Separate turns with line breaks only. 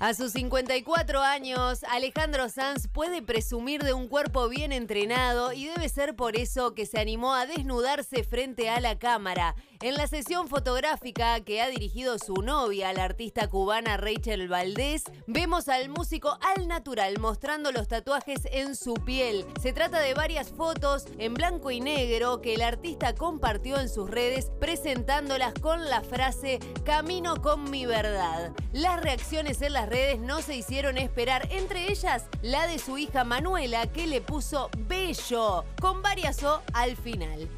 A sus 54 años, Alejandro Sanz puede presumir de un cuerpo bien entrenado y debe ser por eso que se animó a desnudarse frente a la cámara. En la sesión fotográfica que ha dirigido su novia, la artista cubana Rachel Valdés, vemos al músico al natural mostrando los tatuajes en su piel. Se trata de varias fotos en blanco y negro que el artista compartió en sus redes presentándolas con la frase Camino con mi verdad. Las reacciones en las redes no se hicieron esperar, entre ellas la de su hija Manuela, que le puso bello, con varias O al final.